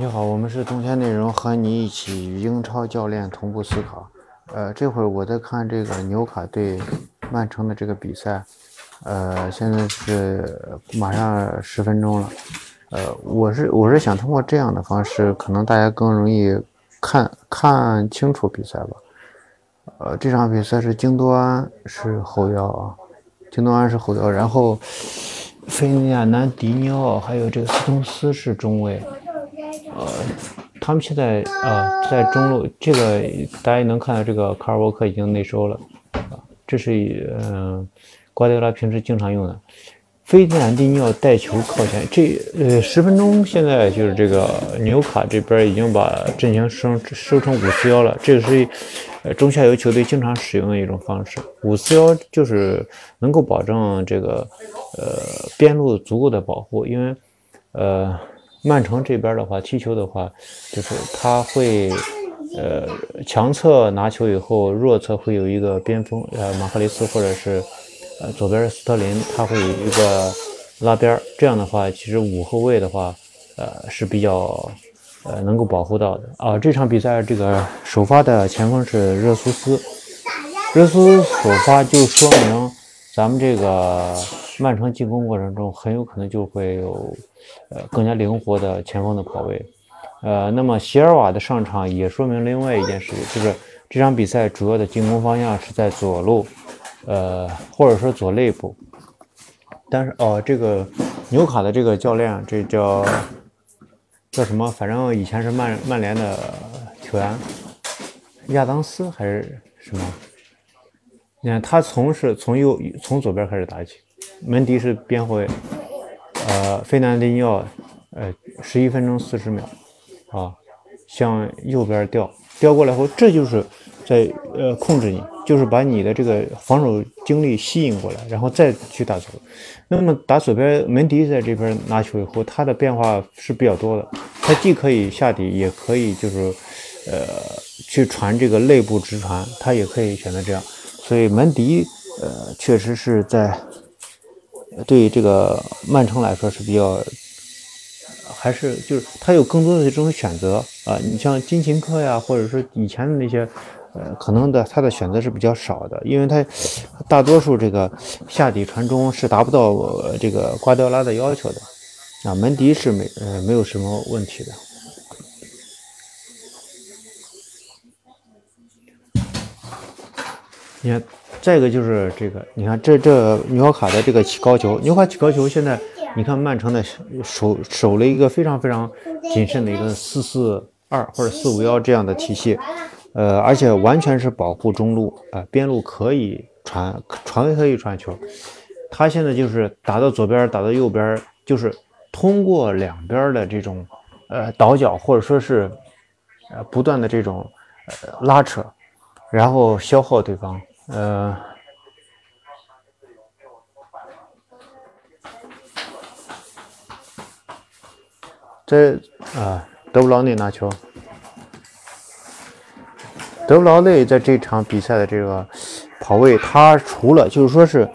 你好，我们是冬天内容，和你一起与英超教练同步思考。呃，这会儿我在看这个纽卡对曼城的这个比赛，呃，现在是马上十分钟了。呃，我是我是想通过这样的方式，可能大家更容易看看清楚比赛吧。呃，这场比赛是京多安是后腰啊，京多安是后腰，然后费亚南迪尼奥还有这个斯通斯是中卫。呃，他们现在啊在中路，这个大家能看到，这个卡尔沃克已经内收了啊，这是嗯瓜迪奥拉平时经常用的。费迪南蒂尼奥带球靠前，这呃十分钟现在就是这个纽卡这边已经把阵型升收成五四幺了，这个是呃中下游球队经常使用的一种方式。五四幺就是能够保证这个呃边路足够的保护，因为呃。曼城这边的话，踢球的话，就是他会，呃，强侧拿球以后，弱侧会有一个边锋，呃，马赫雷斯或者是，呃，左边斯特林，他会有一个拉边这样的话，其实五后卫的话，呃，是比较，呃，能够保护到的啊。这场比赛这个首发的前锋是热苏斯，热苏斯首发就说明咱们这个。曼城进攻过程中很有可能就会有，呃，更加灵活的前锋的跑位，呃，那么席尔瓦的上场也说明另外一件事情，就是这场比赛主要的进攻方向是在左路，呃，或者说左肋部。但是哦，这个纽卡的这个教练，这叫叫什么？反正以前是曼曼联的球员，亚当斯还是什么？你看他从是从右从左边开始打起。门迪是边后卫，呃，费南迪尼奥，呃，十一分钟四十秒，啊，向右边调，调过来后，这就是在呃控制你，就是把你的这个防守精力吸引过来，然后再去打球。那么打左边，门迪在这边拿球以后，他的变化是比较多的，他既可以下底，也可以就是呃去传这个内部直传，他也可以选择这样。所以门迪呃确实是在。对于这个曼城来说是比较，还是就是他有更多的这种选择啊，你像金琴科呀，或者说以前的那些，呃，可能的他的选择是比较少的，因为他大多数这个下底传中是达不到这个瓜迪奥拉的要求的啊，门迪是没呃没有什么问题的，你看。再一个就是这个，你看这这纽卡的这个起高球，纽卡起高球，现在你看曼城的守守了一个非常非常谨慎的一个四四二或者四五幺这样的体系，呃，而且完全是保护中路啊，边路可以传传可以传球，他现在就是打到左边，打到右边，就是通过两边的这种呃倒脚或者说是呃不断的这种呃拉扯，然后消耗对方。呃，这啊，德布劳内拿球。德布劳内在这场比赛的这个跑位，他除了就是说是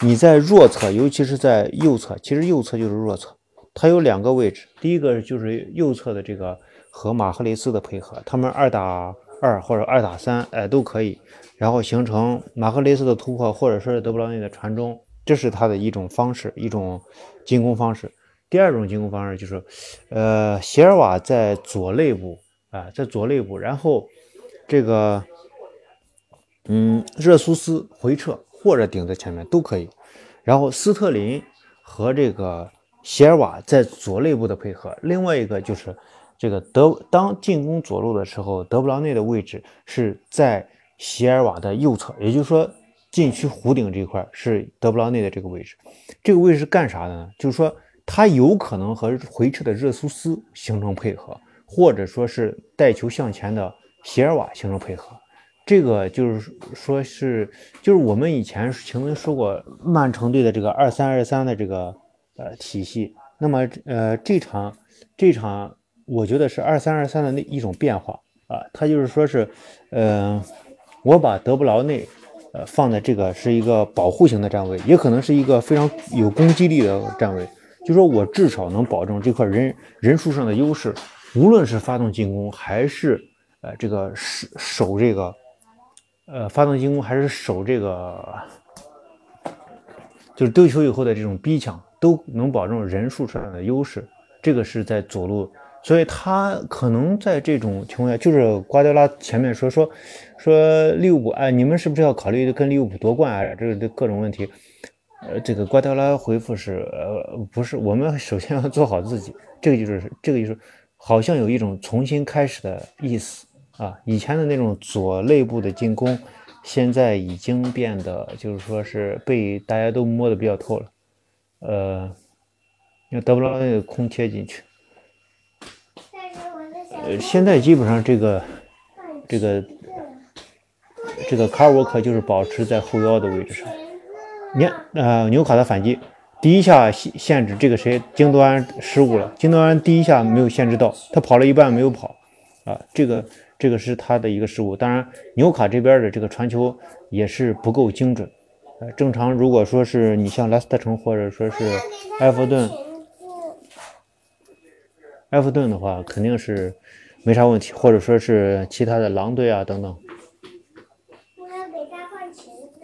你在弱侧，尤其是在右侧，其实右侧就是弱侧，他有两个位置。第一个就是右侧的这个和马赫雷斯的配合，他们二打二或者二打三，哎，都可以。然后形成马赫雷斯的突破，或者说是德布劳内的传中，这是他的一种方式，一种进攻方式。第二种进攻方式就是，呃，席尔瓦在左肋部啊，在左肋部，然后这个，嗯，热苏斯回撤或者顶在前面都可以。然后斯特林和这个席尔瓦在左肋部的配合。另外一个就是这个德当进攻左路的时候，德布劳内的位置是在。席尔瓦的右侧，也就是说禁区弧顶这一块是德布劳内的这个位置。这个位置是干啥的呢？就是说他有可能和回撤的热苏斯形成配合，或者说是带球向前的席尔瓦形成配合。这个就是说是，就是我们以前曾经说过曼城队的这个二三二三的这个呃体系。那么呃这场这场我觉得是二三二三的那一种变化啊，它就是说是嗯。我把德布劳内，呃，放在这个是一个保护型的站位，也可能是一个非常有攻击力的站位。就说我至少能保证这块人人数上的优势，无论是发动进攻还是呃这个守守这个呃发动进攻还是守这个，就是丢球以后的这种逼抢，都能保证人数上的优势。这个是在左路。所以他可能在这种情况下，就是瓜迪拉前面说说说利物浦，哎，你们是不是要考虑跟利物浦夺冠啊？这个各种问题，呃，这个瓜迪拉回复是，呃，不是，我们首先要做好自己，这个就是这个就是好像有一种重新开始的意思啊。以前的那种左内部的进攻，现在已经变得就是说是被大家都摸得比较透了，呃，要得不到那个空切进去。呃，现在基本上这个这个这个卡尔沃克就是保持在后腰的位置上。你看，呃，纽卡的反击，第一下限限制这个谁，京多安失误了。京多安第一下没有限制到，他跑了一半没有跑，啊，这个这个是他的一个失误。当然，纽卡这边的这个传球也是不够精准。呃，正常如果说是你像莱斯特城或者说是埃弗顿。埃弗顿的话肯定是没啥问题，或者说是其他的狼队啊等等。我要给他换裙子。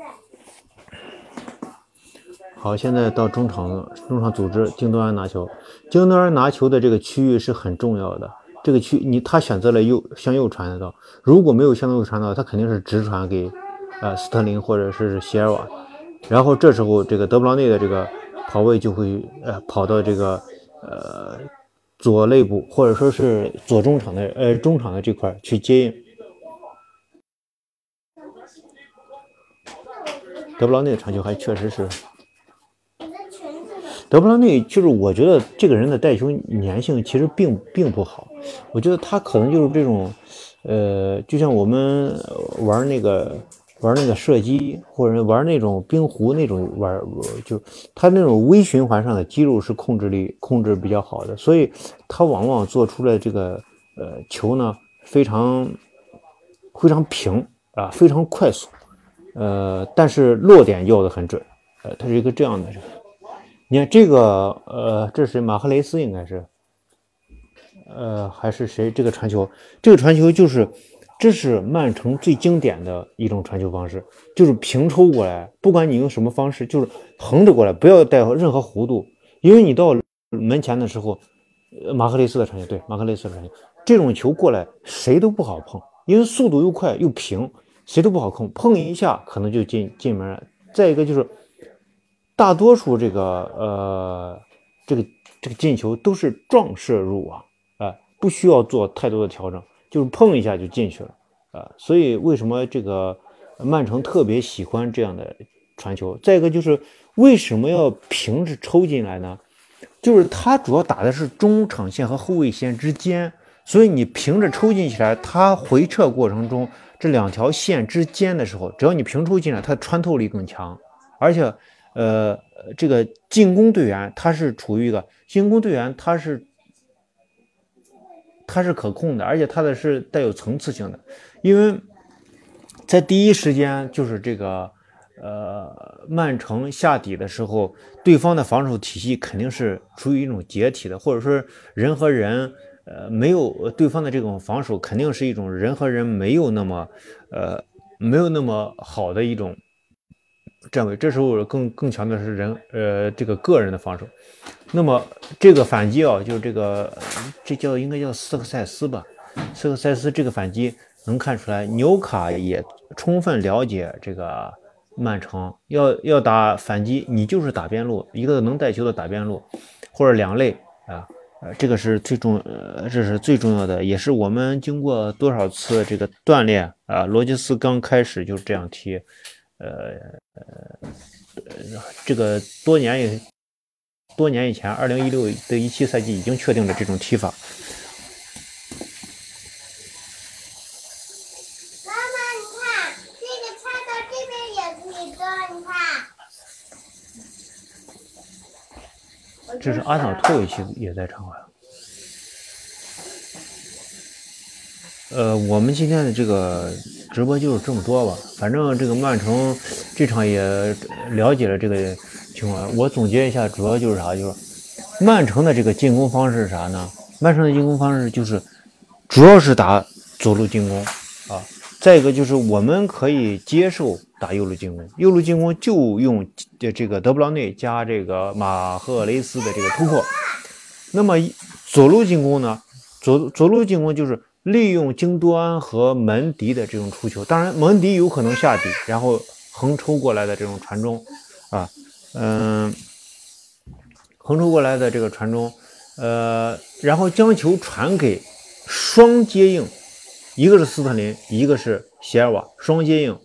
好，现在到中场了，中场组织京多安拿球。京多安拿球的这个区域是很重要的。这个区你他选择了右向右传的道，如果没有向右传道，他肯定是直传给呃斯特林或者是席尔瓦。然后这时候这个德布劳内的这个跑位就会呃跑到这个呃。左肋部或者说是左中场的呃中场的这块去接应，德布劳内的传球还确实是。德布劳内就是我觉得这个人的带球粘性其实并并不好，我觉得他可能就是这种，呃，就像我们玩那个。玩那个射击，或者玩那种冰壶那种玩，就他那种微循环上的肌肉是控制力控制比较好的，所以他往往做出来这个呃球呢非常非常平啊，非常快速，呃，但是落点要的很准，呃，他是一个这样的。你看这个呃，这是马赫雷斯应该是，呃，还是谁？这个传球，这个传球就是。这是曼城最经典的一种传球方式，就是平抽过来，不管你用什么方式，就是横着过来，不要带任何弧度，因为你到门前的时候，马克雷斯的传球，对，马克雷斯的传球，这种球过来谁都不好碰，因为速度又快又平，谁都不好碰，碰一下可能就进进门了。再一个就是，大多数这个呃这个这个进球都是撞射入网，啊，不需要做太多的调整。就是碰一下就进去了啊，所以为什么这个曼城特别喜欢这样的传球？再一个就是为什么要平着抽进来呢？就是他主要打的是中场线和后卫线之间，所以你平着抽进起来，他回撤过程中这两条线之间的时候，只要你平抽进来，它穿透力更强，而且呃，这个进攻队员他是处于一个进攻队员他是。它是可控的，而且它的是带有层次性的，因为在第一时间就是这个呃曼城下底的时候，对方的防守体系肯定是处于一种解体的，或者说人和人呃没有对方的这种防守肯定是一种人和人没有那么呃没有那么好的一种。站位，这时候更更强的是人，呃，这个个人的防守。那么这个反击啊，就是这个，这叫应该叫斯科塞斯吧？斯科塞斯这个反击能看出来，纽卡也充分了解这个曼城要要打反击，你就是打边路，一个能带球的打边路，或者两类啊，呃，这个是最重，呃，这是最重要的，也是我们经过多少次这个锻炼啊，罗杰斯刚开始就这样踢。呃呃，这个多年以多年以前，二零一六的一七赛季已经确定了这种踢法。妈妈，你看这个插到这边也可以做，你看。这是阿瑙托维奇也在场啊。呃，我们今天的这个。直播就是这么多吧，反正这个曼城这场也了解了这个情况。我总结一下，主要就是啥？就是曼城的这个进攻方式是啥呢？曼城的进攻方式就是主要是打左路进攻啊，再一个就是我们可以接受打右路进攻，右路进攻就用这个德布劳内加这个马赫雷斯的这个突破。那么左路进攻呢？左左路进攻就是利用京多安和门迪的这种出球，当然门迪有可能下底，然后横抽过来的这种传中啊，嗯，横抽过来的这个传中，呃，然后将球传给双接应，一个是斯特林，一个是席尔瓦，双接应，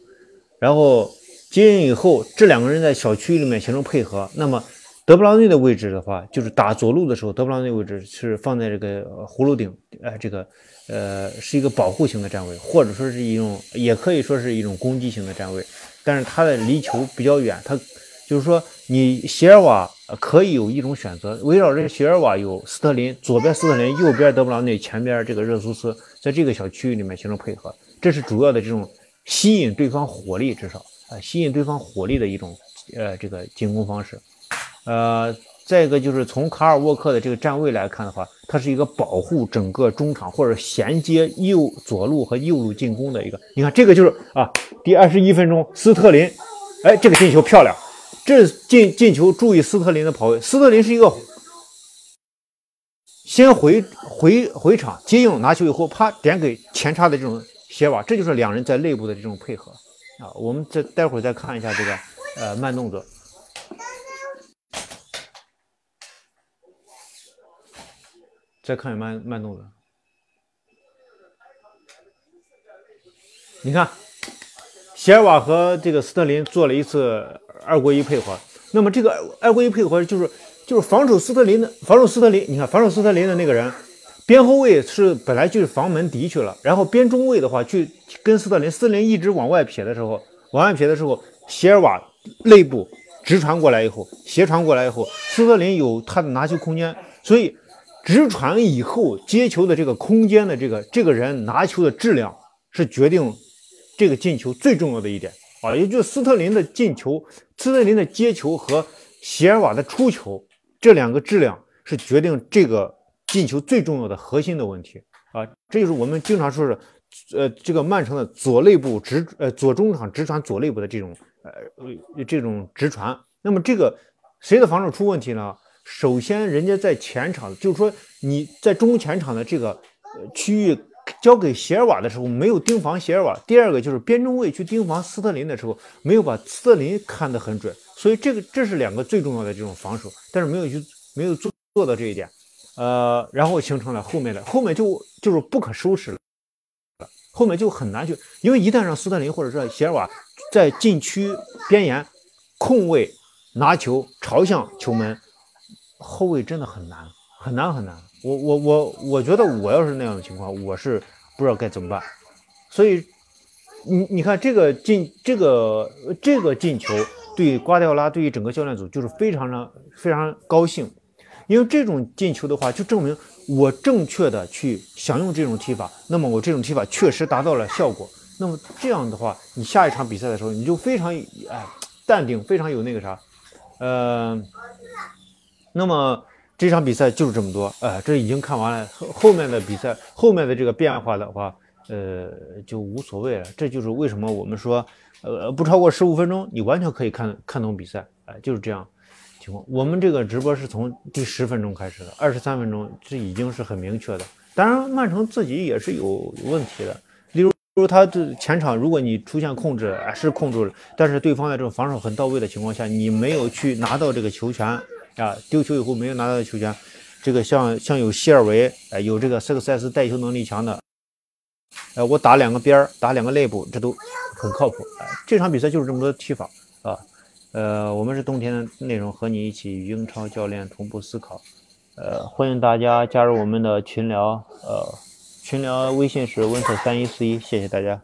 然后接应以后，这两个人在小区里面形成配合，那么。德布劳内的位置的话，就是打左路的时候，德布劳内位置是放在这个葫芦顶，呃，这个呃是一个保护型的站位，或者说是一种，也可以说是一种攻击型的站位。但是他的离球比较远，他就是说你席尔瓦可以有一种选择，围绕着席尔瓦有斯特林，左边斯特林，右边德布劳内，前边这个热苏斯，在这个小区域里面形成配合，这是主要的这种吸引对方火力，至少啊吸引对方火力的一种呃这个进攻方式。呃，再一个就是从卡尔沃克的这个站位来看的话，他是一个保护整个中场或者衔接右左路和右路进攻的一个。你看这个就是啊，第二十一分钟，斯特林，哎，这个进球漂亮，这进进球，注意斯特林的跑位，斯特林是一个先回回回场接应拿球以后，啪点给前插的这种鞋瓦，这就是两人在内部的这种配合啊。我们再待会儿再看一下这个呃慢动作。再看慢慢动作，你看，席尔瓦和这个斯特林做了一次二过一配合。那么这个二过一配合就是就是防守斯特林的防守斯特林。你看防守斯特林的那个人，边后卫是本来就是防门敌去了，然后边中卫的话去跟斯特林，斯特林一直往外撇的时候，往外撇的时候，席尔瓦内部直传过来以后，斜传过来以后，斯特林有他的拿球空间，所以。直传以后接球的这个空间的这个这个人拿球的质量是决定这个进球最重要的一点。啊，也就是斯特林的进球、斯特林的接球和席尔瓦的出球这两个质量是决定这个进球最重要的核心的问题。啊，这就是我们经常说的，呃，这个曼城的左内部直呃左中场直传左内部的这种呃这种直传，那么这个谁的防守出问题呢？首先，人家在前场，就是说你在中前场的这个区域交给席尔瓦的时候，没有盯防席尔瓦。第二个就是边中卫去盯防斯特林的时候，没有把斯特林看得很准。所以这个这是两个最重要的这种防守，但是没有去没有做做到这一点，呃，然后形成了后面的后面就就是不可收拾了，后面就很难去，因为一旦让斯特林或者说席尔瓦在禁区边沿空位拿球朝向球门。后卫真的很难，很难很难。我我我我觉得我要是那样的情况，我是不知道该怎么办。所以你你看这个进这个这个进球，对瓜迪奥拉对于整个教练组就是非常的非常高兴，因为这种进球的话，就证明我正确的去想用这种踢法，那么我这种踢法确实达到了效果。那么这样的话，你下一场比赛的时候，你就非常哎淡定，非常有那个啥，呃。那么这场比赛就是这么多，呃，这已经看完了。后后面的比赛，后面的这个变化的话，呃，就无所谓了。这就是为什么我们说，呃，不超过十五分钟，你完全可以看看懂比赛，哎，就是这样情况。我们这个直播是从第十分钟开始的，二十三分钟，这已经是很明确的。当然，曼城自己也是有问题的，例如，他的前场，如果你出现控制，是控制了，但是对方的这种防守很到位的情况下，你没有去拿到这个球权。啊，丢球以后没有拿到球权，这个像像有希尔维，哎，有这个塞克塞斯带球能力强的，呃，我打两个边儿，打两个内部，这都很靠谱。这场比赛就是这么多踢法啊，呃，我们是冬天的内容，和你一起与英超教练同步思考，呃，欢迎大家加入我们的群聊，呃，群聊微信是温特三一四一，谢谢大家。